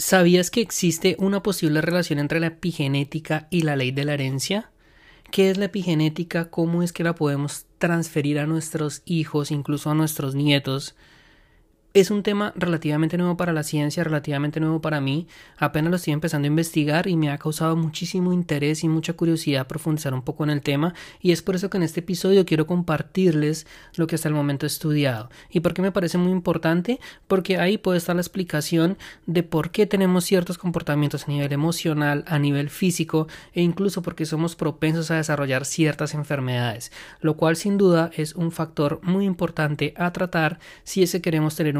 ¿Sabías que existe una posible relación entre la epigenética y la ley de la herencia? ¿Qué es la epigenética? ¿Cómo es que la podemos transferir a nuestros hijos, incluso a nuestros nietos? Es un tema relativamente nuevo para la ciencia, relativamente nuevo para mí. Apenas lo estoy empezando a investigar y me ha causado muchísimo interés y mucha curiosidad profundizar un poco en el tema y es por eso que en este episodio quiero compartirles lo que hasta el momento he estudiado. ¿Y por qué me parece muy importante? Porque ahí puede estar la explicación de por qué tenemos ciertos comportamientos a nivel emocional, a nivel físico e incluso porque somos propensos a desarrollar ciertas enfermedades, lo cual sin duda es un factor muy importante a tratar si es que queremos tener un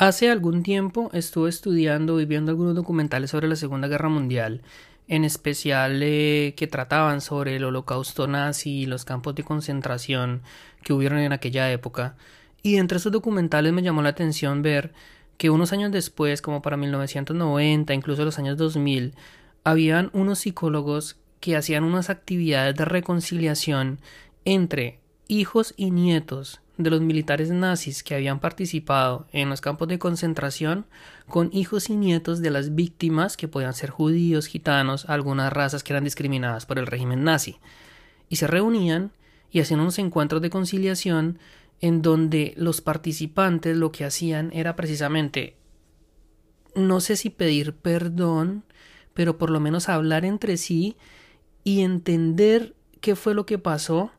Hace algún tiempo estuve estudiando y viendo algunos documentales sobre la Segunda Guerra Mundial, en especial eh, que trataban sobre el holocausto nazi y los campos de concentración que hubieron en aquella época, y entre esos documentales me llamó la atención ver que unos años después, como para 1990, incluso los años 2000, habían unos psicólogos que hacían unas actividades de reconciliación entre hijos y nietos de los militares nazis que habían participado en los campos de concentración con hijos y nietos de las víctimas que podían ser judíos, gitanos, algunas razas que eran discriminadas por el régimen nazi. Y se reunían y hacían unos encuentros de conciliación en donde los participantes lo que hacían era precisamente no sé si pedir perdón, pero por lo menos hablar entre sí y entender qué fue lo que pasó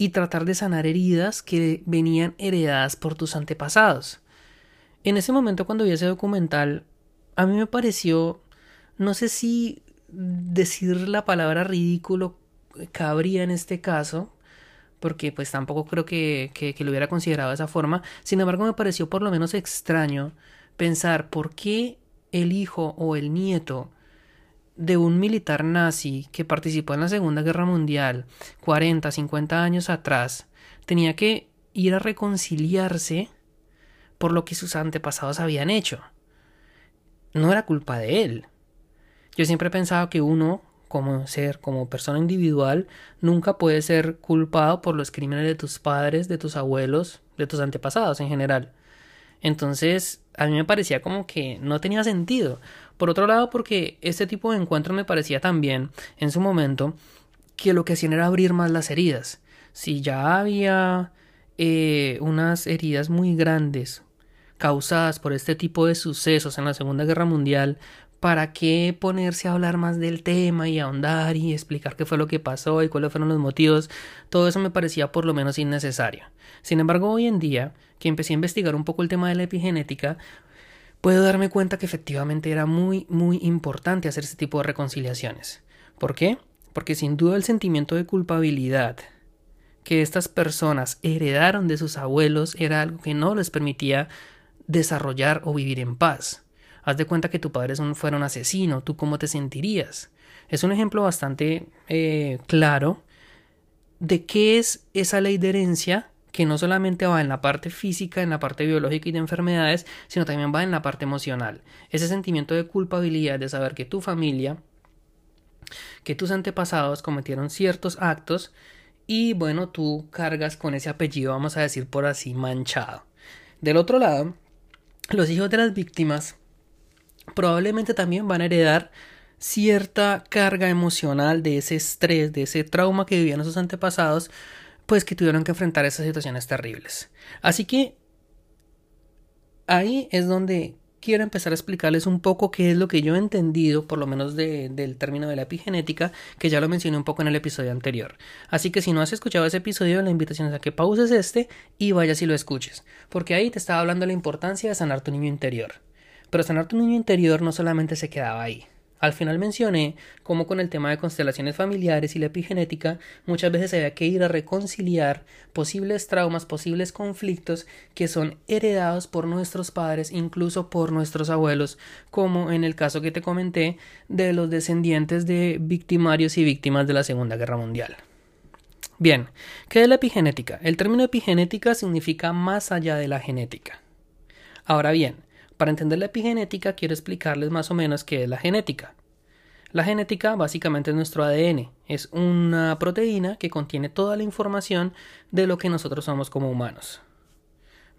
y tratar de sanar heridas que venían heredadas por tus antepasados. En ese momento cuando vi ese documental, a mí me pareció, no sé si decir la palabra ridículo cabría en este caso, porque pues tampoco creo que, que, lo hubiera considerado de esa forma, sin embargo me pareció por lo menos extraño pensar por qué el hijo o el nieto de un militar nazi que participó en la Segunda Guerra Mundial 40, 50 años atrás, tenía que ir a reconciliarse por lo que sus antepasados habían hecho. No era culpa de él. Yo siempre he pensado que uno, como ser, como persona individual, nunca puede ser culpado por los crímenes de tus padres, de tus abuelos, de tus antepasados en general. Entonces, a mí me parecía como que no tenía sentido. Por otro lado, porque este tipo de encuentros me parecía también, en su momento, que lo que hacían era abrir más las heridas. Si ya había eh, unas heridas muy grandes causadas por este tipo de sucesos en la Segunda Guerra Mundial, ¿para qué ponerse a hablar más del tema y ahondar y explicar qué fue lo que pasó y cuáles fueron los motivos? Todo eso me parecía por lo menos innecesario. Sin embargo, hoy en día, que empecé a investigar un poco el tema de la epigenética, puedo darme cuenta que efectivamente era muy, muy importante hacer este tipo de reconciliaciones. ¿Por qué? Porque sin duda el sentimiento de culpabilidad que estas personas heredaron de sus abuelos era algo que no les permitía desarrollar o vivir en paz. Haz de cuenta que tu padre fuera un asesino, ¿tú cómo te sentirías? Es un ejemplo bastante eh, claro de qué es esa ley de herencia que no solamente va en la parte física, en la parte biológica y de enfermedades, sino también va en la parte emocional. Ese sentimiento de culpabilidad de saber que tu familia, que tus antepasados cometieron ciertos actos y bueno, tú cargas con ese apellido, vamos a decir por así, manchado. Del otro lado, los hijos de las víctimas probablemente también van a heredar cierta carga emocional de ese estrés, de ese trauma que vivían sus antepasados, pues que tuvieron que enfrentar esas situaciones terribles. Así que ahí es donde quiero empezar a explicarles un poco qué es lo que yo he entendido, por lo menos del término de la epigenética, que ya lo mencioné un poco en el episodio anterior. Así que si no has escuchado ese episodio, la invitación es a que pauses este y vayas y lo escuches, porque ahí te estaba hablando de la importancia de sanar tu niño interior. Pero sanar tu niño interior no solamente se quedaba ahí. Al final mencioné cómo con el tema de constelaciones familiares y la epigenética muchas veces había que ir a reconciliar posibles traumas, posibles conflictos que son heredados por nuestros padres, incluso por nuestros abuelos, como en el caso que te comenté de los descendientes de victimarios y víctimas de la Segunda Guerra Mundial. Bien, ¿qué es la epigenética? El término epigenética significa más allá de la genética. Ahora bien, para entender la epigenética quiero explicarles más o menos qué es la genética. La genética básicamente es nuestro ADN, es una proteína que contiene toda la información de lo que nosotros somos como humanos.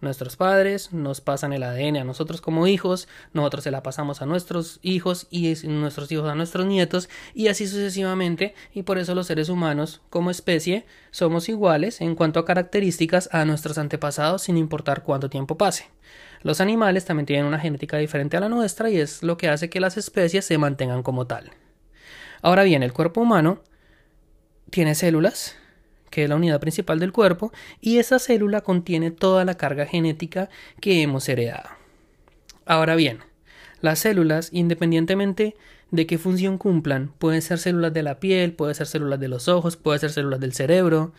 Nuestros padres nos pasan el ADN a nosotros como hijos, nosotros se la pasamos a nuestros hijos y nuestros hijos a nuestros nietos y así sucesivamente y por eso los seres humanos como especie somos iguales en cuanto a características a nuestros antepasados sin importar cuánto tiempo pase. Los animales también tienen una genética diferente a la nuestra y es lo que hace que las especies se mantengan como tal. Ahora bien, el cuerpo humano tiene células, que es la unidad principal del cuerpo, y esa célula contiene toda la carga genética que hemos heredado. Ahora bien, las células, independientemente de qué función cumplan, pueden ser células de la piel, pueden ser células de los ojos, pueden ser células del cerebro,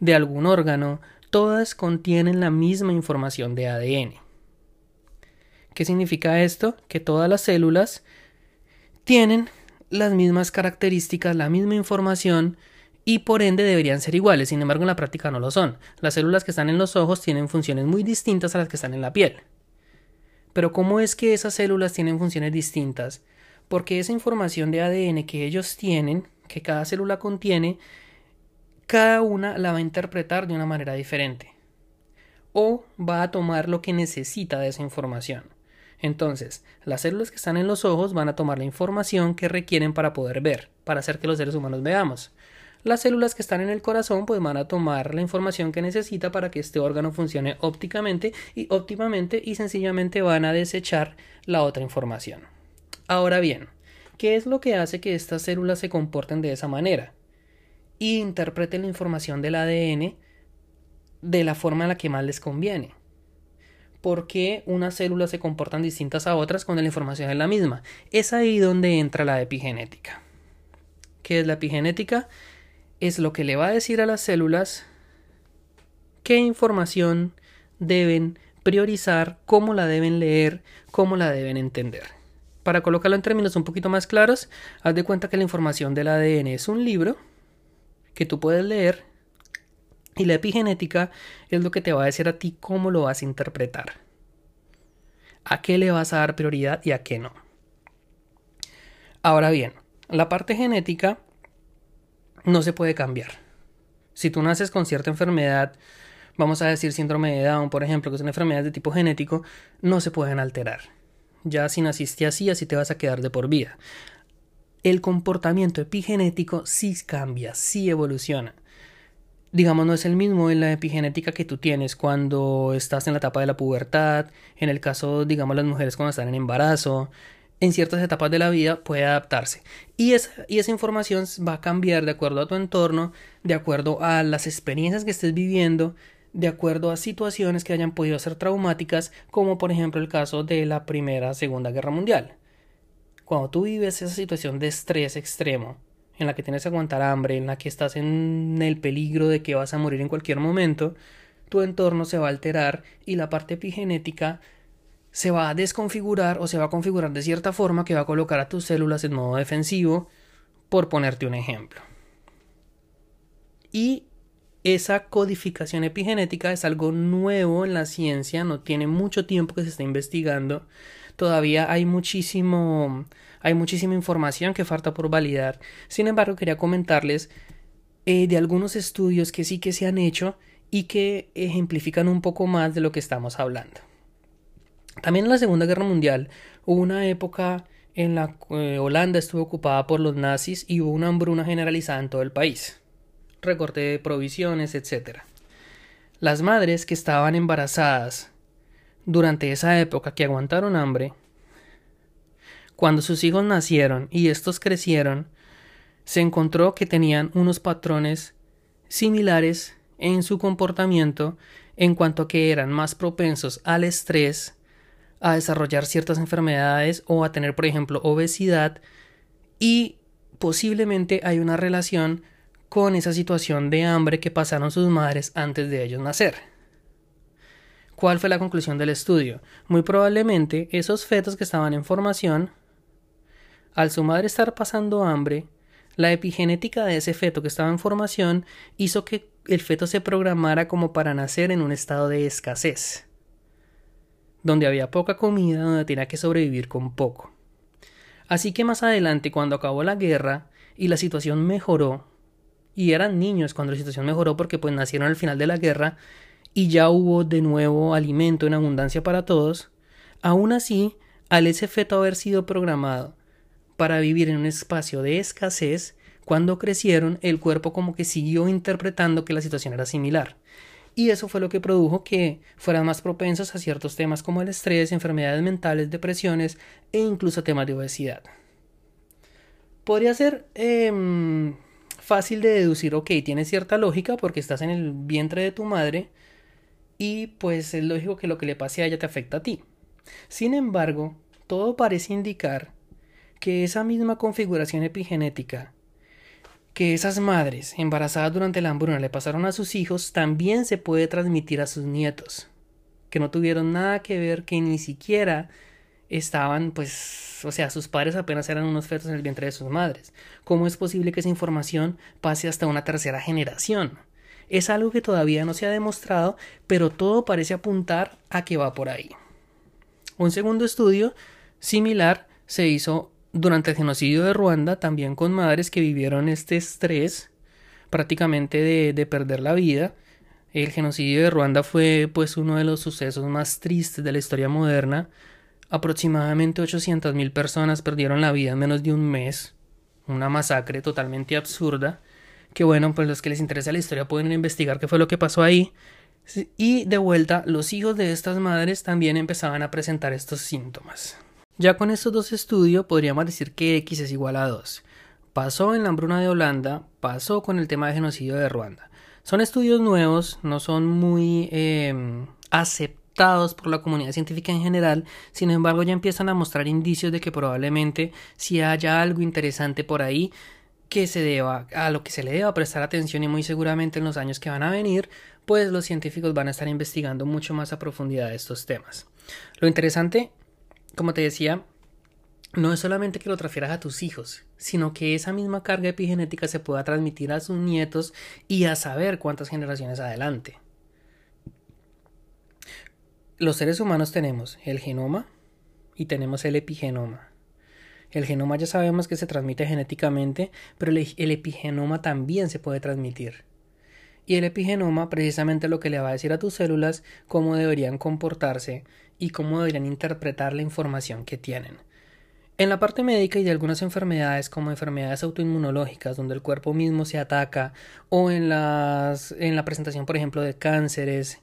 de algún órgano, todas contienen la misma información de ADN. ¿Qué significa esto? Que todas las células tienen las mismas características, la misma información y por ende deberían ser iguales, sin embargo en la práctica no lo son. Las células que están en los ojos tienen funciones muy distintas a las que están en la piel. Pero ¿cómo es que esas células tienen funciones distintas? Porque esa información de ADN que ellos tienen, que cada célula contiene, cada una la va a interpretar de una manera diferente. O va a tomar lo que necesita de esa información. Entonces, las células que están en los ojos van a tomar la información que requieren para poder ver, para hacer que los seres humanos veamos. Las células que están en el corazón pues van a tomar la información que necesita para que este órgano funcione ópticamente y óptimamente y sencillamente van a desechar la otra información. Ahora bien, ¿qué es lo que hace que estas células se comporten de esa manera? Y interpreten la información del ADN de la forma en la que más les conviene por qué unas células se comportan distintas a otras cuando la información es la misma. Es ahí donde entra la epigenética. ¿Qué es la epigenética? Es lo que le va a decir a las células qué información deben priorizar, cómo la deben leer, cómo la deben entender. Para colocarlo en términos un poquito más claros, haz de cuenta que la información del ADN es un libro que tú puedes leer y la epigenética es lo que te va a decir a ti cómo lo vas a interpretar. A qué le vas a dar prioridad y a qué no. Ahora bien, la parte genética no se puede cambiar. Si tú naces con cierta enfermedad, vamos a decir síndrome de Down, por ejemplo, que son enfermedades de tipo genético, no se pueden alterar. Ya si naciste así, así te vas a quedar de por vida. El comportamiento epigenético sí cambia, sí evoluciona digamos, no es el mismo en la epigenética que tú tienes cuando estás en la etapa de la pubertad, en el caso, digamos, las mujeres cuando están en embarazo, en ciertas etapas de la vida puede adaptarse. Y esa, y esa información va a cambiar de acuerdo a tu entorno, de acuerdo a las experiencias que estés viviendo, de acuerdo a situaciones que hayan podido ser traumáticas, como por ejemplo el caso de la Primera Segunda Guerra Mundial. Cuando tú vives esa situación de estrés extremo, en la que tienes que aguantar hambre, en la que estás en el peligro de que vas a morir en cualquier momento, tu entorno se va a alterar y la parte epigenética se va a desconfigurar o se va a configurar de cierta forma que va a colocar a tus células en modo defensivo, por ponerte un ejemplo. Y esa codificación epigenética es algo nuevo en la ciencia, no tiene mucho tiempo que se está investigando, todavía hay muchísimo hay muchísima información que falta por validar. Sin embargo, quería comentarles eh, de algunos estudios que sí que se han hecho y que ejemplifican un poco más de lo que estamos hablando. También en la Segunda Guerra Mundial hubo una época en la que eh, Holanda estuvo ocupada por los nazis y hubo una hambruna generalizada en todo el país. Recorte de provisiones, etc. Las madres que estaban embarazadas durante esa época que aguantaron hambre cuando sus hijos nacieron y estos crecieron, se encontró que tenían unos patrones similares en su comportamiento en cuanto a que eran más propensos al estrés, a desarrollar ciertas enfermedades o a tener, por ejemplo, obesidad y posiblemente hay una relación con esa situación de hambre que pasaron sus madres antes de ellos nacer. ¿Cuál fue la conclusión del estudio? Muy probablemente esos fetos que estaban en formación, al su madre estar pasando hambre, la epigenética de ese feto que estaba en formación hizo que el feto se programara como para nacer en un estado de escasez, donde había poca comida, donde tenía que sobrevivir con poco. Así que más adelante, cuando acabó la guerra y la situación mejoró, y eran niños cuando la situación mejoró porque pues nacieron al final de la guerra y ya hubo de nuevo alimento en abundancia para todos, aún así, al ese feto haber sido programado para vivir en un espacio de escasez, cuando crecieron el cuerpo como que siguió interpretando que la situación era similar. Y eso fue lo que produjo que fueran más propensos a ciertos temas como el estrés, enfermedades mentales, depresiones e incluso temas de obesidad. Podría ser em, fácil de deducir, ok, tiene cierta lógica porque estás en el vientre de tu madre y pues es lógico que lo que le pase a ella te afecta a ti. Sin embargo, todo parece indicar que esa misma configuración epigenética que esas madres embarazadas durante la hambruna le pasaron a sus hijos también se puede transmitir a sus nietos, que no tuvieron nada que ver, que ni siquiera estaban, pues, o sea, sus padres apenas eran unos fetos en el vientre de sus madres. ¿Cómo es posible que esa información pase hasta una tercera generación? Es algo que todavía no se ha demostrado, pero todo parece apuntar a que va por ahí. Un segundo estudio similar se hizo durante el genocidio de Ruanda, también con madres que vivieron este estrés prácticamente de, de perder la vida. El genocidio de Ruanda fue pues uno de los sucesos más tristes de la historia moderna. Aproximadamente 800.000 personas perdieron la vida en menos de un mes. Una masacre totalmente absurda. Que bueno, pues los que les interesa la historia pueden investigar qué fue lo que pasó ahí. Y de vuelta, los hijos de estas madres también empezaban a presentar estos síntomas. Ya con estos dos estudios podríamos decir que X es igual a 2. Pasó en la hambruna de Holanda, pasó con el tema de genocidio de Ruanda. Son estudios nuevos, no son muy em, aceptados por la comunidad científica en general, sin embargo ya empiezan a mostrar indicios de que probablemente si haya algo interesante por ahí que se deba, a lo que se le deba prestar atención y muy seguramente en los años que van a venir, pues los científicos van a estar investigando mucho más a profundidad estos temas. Lo interesante como te decía, no es solamente que lo transfieras a tus hijos, sino que esa misma carga epigenética se pueda transmitir a sus nietos y a saber cuántas generaciones adelante. Los seres humanos tenemos el genoma y tenemos el epigenoma. El genoma ya sabemos que se transmite genéticamente, pero el, epigenoma también se puede transmitir. Y el epigenoma precisamente lo que le va a decir a tus células cómo deberían comportarse y cómo deberían interpretar la información que tienen. En la parte médica y de algunas enfermedades como enfermedades autoinmunológicas donde el cuerpo mismo se ataca o en, las, en la presentación por ejemplo de cánceres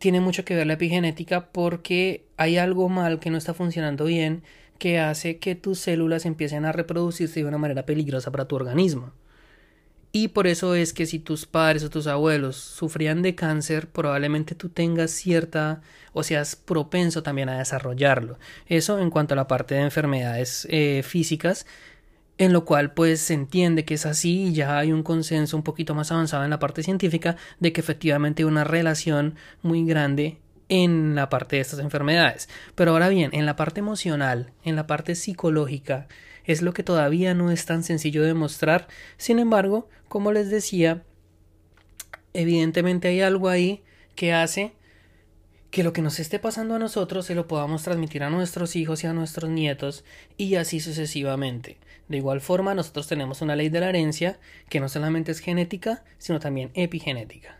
tiene mucho que ver la epigenética porque hay algo mal que no está funcionando bien que hace que tus células empiecen a reproducirse de una manera peligrosa para tu organismo. Y por eso es que si tus padres o tus abuelos sufrían de cáncer, probablemente tú tengas cierta o seas propenso también a desarrollarlo. Eso en cuanto a la parte de enfermedades eh, físicas, en lo cual pues se entiende que es así y ya hay un consenso un poquito más avanzado en la parte científica de que efectivamente hay una relación muy grande en la parte de estas enfermedades. Pero ahora bien, en la parte emocional, en la parte psicológica, es lo que todavía no es tan sencillo de mostrar. Sin embargo, como les decía, evidentemente hay algo ahí que hace que lo que nos esté pasando a nosotros se lo podamos transmitir a nuestros hijos y a nuestros nietos y así sucesivamente. De igual forma, nosotros tenemos una ley de la herencia que no solamente es genética, sino también epigenética.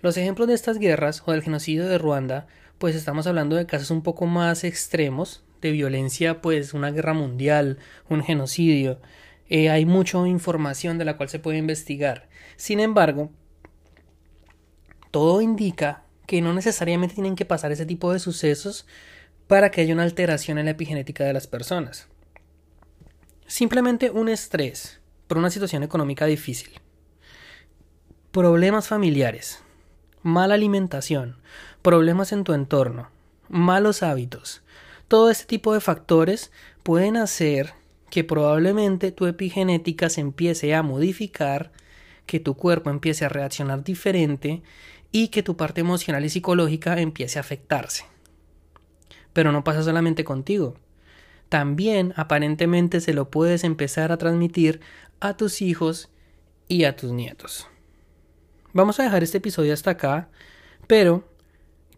Los ejemplos de estas guerras o del genocidio de Ruanda, pues estamos hablando de casos un poco más extremos, de violencia, pues una guerra mundial, un genocidio. Eh, hay mucha información de la cual se puede investigar. Sin embargo, todo indica que no necesariamente tienen que pasar ese tipo de sucesos para que haya una alteración en la epigenética de las personas. Simplemente un estrés por una situación económica difícil, problemas familiares, mala alimentación, problemas en tu entorno, malos hábitos, todo este tipo de factores pueden hacer que probablemente tu epigenética se empiece a modificar, que tu cuerpo empiece a reaccionar diferente y que tu parte emocional y psicológica empiece a afectarse. Pero no pasa solamente contigo. También aparentemente se lo puedes empezar a transmitir a tus hijos y a tus nietos. Vamos a dejar este episodio hasta acá, pero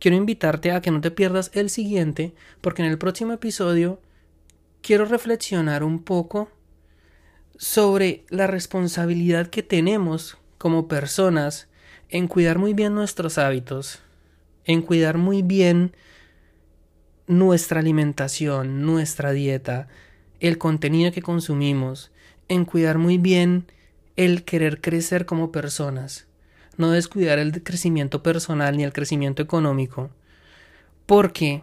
quiero invitarte a que no te pierdas el siguiente, porque en el próximo episodio quiero reflexionar un poco sobre la responsabilidad que tenemos como personas en cuidar muy bien nuestros hábitos, en cuidar muy bien nuestra alimentación, nuestra dieta, el contenido que consumimos, en cuidar muy bien el querer crecer como personas, no descuidar el crecimiento personal ni el crecimiento económico, porque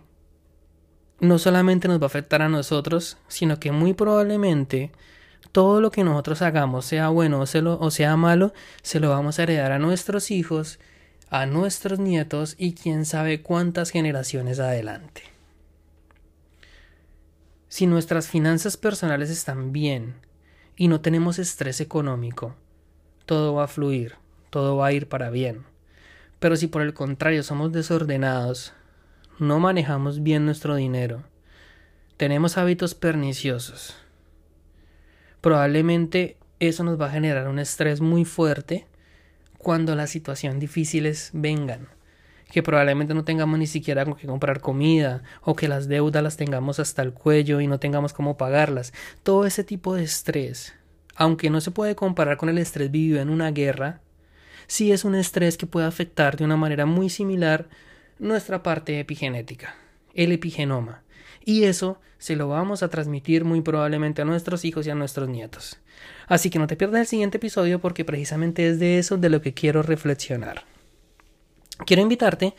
no solamente nos va a afectar a nosotros, sino que muy probablemente todo lo que nosotros hagamos, sea bueno o sea malo, se lo vamos a heredar a nuestros hijos, a nuestros nietos y quién sabe cuántas generaciones adelante. Si nuestras finanzas personales están bien y no tenemos estrés económico, todo va a fluir, todo va a ir para bien. Pero si por el contrario somos desordenados, no manejamos bien nuestro dinero, tenemos hábitos perniciosos, probablemente eso nos va a generar un estrés muy fuerte cuando las situaciones difíciles vengan que probablemente no tengamos ni siquiera con qué comprar comida o que las deudas las tengamos hasta el cuello y no tengamos cómo pagarlas. Todo ese tipo de estrés, aunque no se puede comparar con el estrés vivido en una guerra, sí es un estrés que puede afectar de una manera muy similar nuestra parte epigenética, el epigenoma. Y eso se lo vamos a transmitir muy probablemente a nuestros hijos y a nuestros nietos. Así que no te pierdas el siguiente episodio porque precisamente es de eso de lo que quiero reflexionar. Quiero invitarte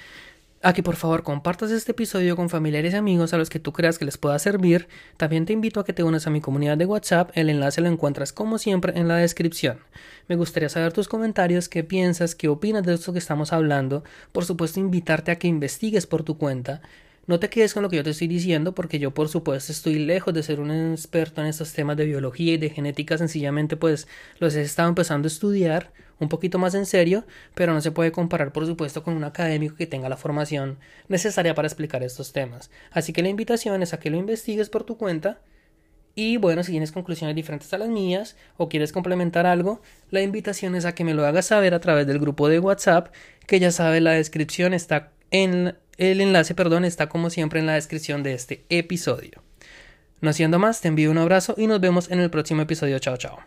a que por favor compartas este episodio con familiares y amigos a los que tú creas que les pueda servir. También te invito a que te unas a mi comunidad de WhatsApp. El enlace lo encuentras como siempre en la descripción. Me gustaría saber tus comentarios, qué piensas, qué opinas de esto que estamos hablando. Por supuesto, invitarte a que investigues por tu cuenta. No te quedes con lo que yo te estoy diciendo porque yo por supuesto estoy lejos de ser un experto en estos temas de biología y de genética, sencillamente pues los he estado empezando a estudiar un poquito más en serio, pero no se puede comparar por supuesto con un académico que tenga la formación necesaria para explicar estos temas. Así que la invitación es a que lo investigues por tu cuenta y bueno, si tienes conclusiones diferentes a las mías o quieres complementar algo, la invitación es a que me lo hagas saber a través del grupo de WhatsApp, que ya sabes la descripción está en el enlace, perdón, está como siempre en la descripción de este episodio. No siendo más, te envío un abrazo y nos vemos en el próximo episodio. Chao, chao.